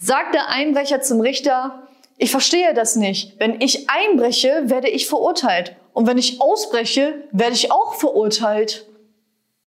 sagt der Einbrecher zum Richter, ich verstehe das nicht. Wenn ich einbreche, werde ich verurteilt. Und wenn ich ausbreche, werde ich auch verurteilt.